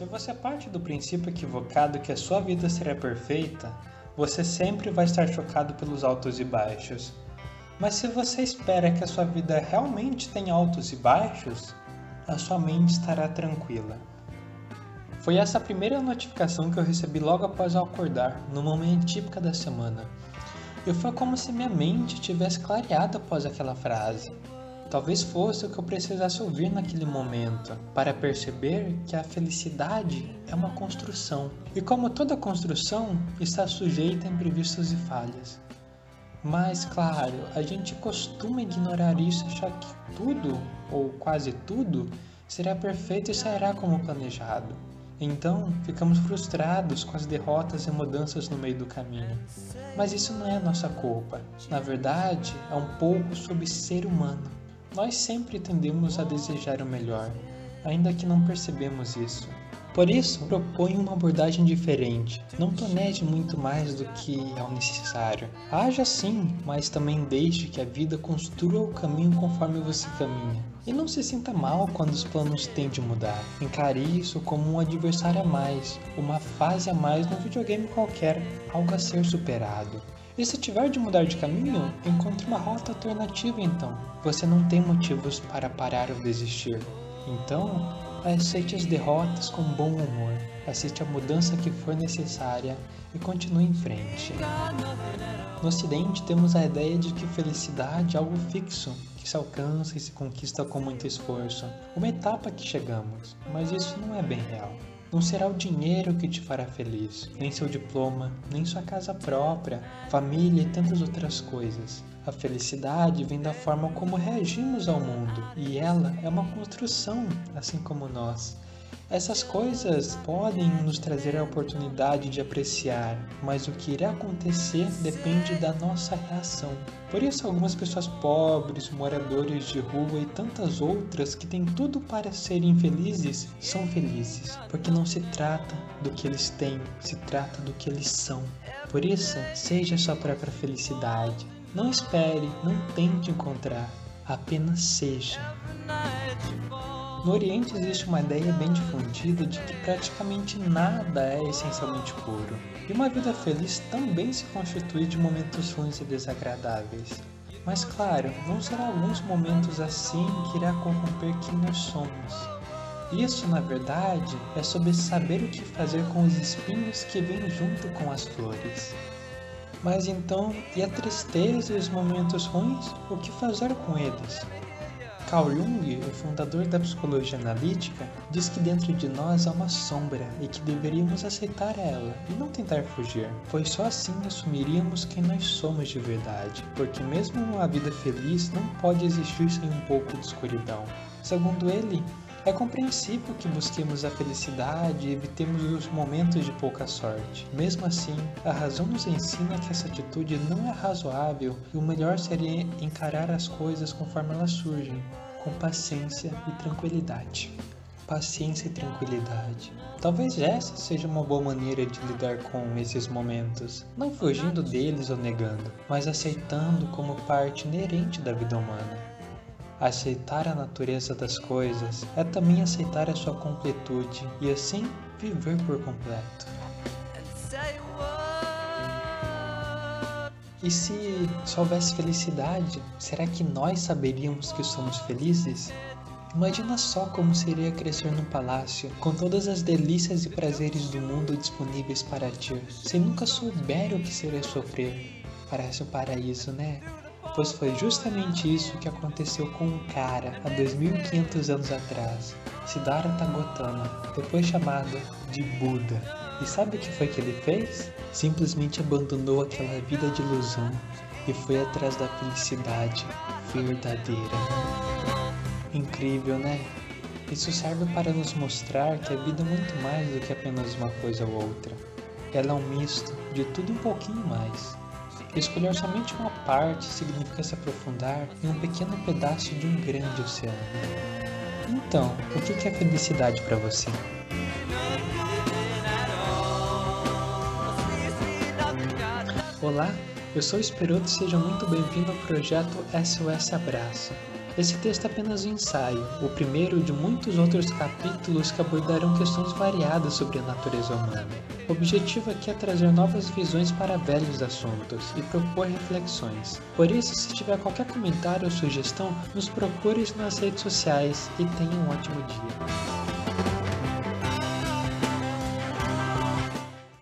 Se você parte do princípio equivocado que a sua vida será perfeita, você sempre vai estar chocado pelos altos e baixos. Mas se você espera que a sua vida realmente tenha altos e baixos, a sua mente estará tranquila. Foi essa a primeira notificação que eu recebi logo após eu acordar, no momento típico da semana. E foi como se minha mente tivesse clareado após aquela frase. Talvez fosse o que eu precisasse ouvir naquele momento, para perceber que a felicidade é uma construção. E como toda construção, está sujeita a imprevistos e falhas. Mas, claro, a gente costuma ignorar isso e achar que tudo, ou quase tudo, será perfeito e sairá como planejado. Então, ficamos frustrados com as derrotas e mudanças no meio do caminho. Mas isso não é nossa culpa. Na verdade, é um pouco sobre ser humano. Nós sempre tendemos a desejar o melhor, ainda que não percebemos isso. Por isso, proponho uma abordagem diferente. Não planeje muito mais do que é o necessário. Haja sim, mas também deixe que a vida construa o caminho conforme você caminha. E não se sinta mal quando os planos têm de mudar. Encare isso como um adversário a mais, uma fase a mais no videogame qualquer, algo a ser superado. E se tiver de mudar de caminho, encontre uma rota alternativa então. Você não tem motivos para parar ou desistir. Então, aceite as derrotas com bom humor, aceite a mudança que for necessária e continue em frente. No Ocidente, temos a ideia de que felicidade é algo fixo, que se alcança e se conquista com muito esforço, uma etapa que chegamos, mas isso não é bem real. Não será o dinheiro que te fará feliz, nem seu diploma, nem sua casa própria, família e tantas outras coisas. A felicidade vem da forma como reagimos ao mundo, e ela é uma construção, assim como nós. Essas coisas podem nos trazer a oportunidade de apreciar, mas o que irá acontecer depende da nossa reação. Por isso, algumas pessoas pobres, moradores de rua e tantas outras que têm tudo para serem felizes são felizes, porque não se trata do que eles têm, se trata do que eles são. Por isso, seja sua própria felicidade. Não espere, não tente encontrar, apenas seja. No Oriente existe uma ideia bem difundida de que praticamente nada é essencialmente puro, e uma vida feliz também se constitui de momentos ruins e desagradáveis. Mas claro, vão ser alguns momentos assim que irá corromper quem nós somos. Isso, na verdade, é sobre saber o que fazer com os espinhos que vêm junto com as flores. Mas então, e a tristeza e os momentos ruins? O que fazer com eles? Carl Jung, o fundador da psicologia analítica, diz que dentro de nós há uma sombra e que deveríamos aceitar ela e não tentar fugir, pois só assim assumiríamos quem nós somos de verdade, porque mesmo uma vida feliz não pode existir sem um pouco de escuridão. Segundo ele, é compreensível que busquemos a felicidade e evitemos os momentos de pouca sorte. Mesmo assim, a razão nos ensina que essa atitude não é razoável e o melhor seria encarar as coisas conforme elas surgem, com paciência e tranquilidade. Paciência e tranquilidade. Talvez essa seja uma boa maneira de lidar com esses momentos, não fugindo deles ou negando, mas aceitando como parte inerente da vida humana. Aceitar a natureza das coisas é também aceitar a sua completude e assim viver por completo. E se só houvesse felicidade, será que nós saberíamos que somos felizes? Imagina só como seria crescer num palácio, com todas as delícias e prazeres do mundo disponíveis para ti, sem nunca souber o que seria sofrer. Parece um paraíso, né? Pois foi justamente isso que aconteceu com um cara há 2500 anos atrás, Siddhartha Gautama, depois chamado de Buda. E sabe o que foi que ele fez? Simplesmente abandonou aquela vida de ilusão e foi atrás da felicidade verdadeira. Incrível, né? Isso serve para nos mostrar que a vida é muito mais do que apenas uma coisa ou outra. Ela é um misto de tudo um pouquinho mais. Escolher somente uma parte significa se aprofundar em um pequeno pedaço de um grande oceano. Então, o que é felicidade para você? Olá, eu sou Esperoto e seja muito bem-vindo ao projeto SOS Abraço. Esse texto é apenas um ensaio, o primeiro de muitos outros capítulos que abordarão questões variadas sobre a natureza humana. O objetivo aqui é trazer novas visões para velhos assuntos e propor reflexões. Por isso, se tiver qualquer comentário ou sugestão, nos procure nas redes sociais e tenha um ótimo dia.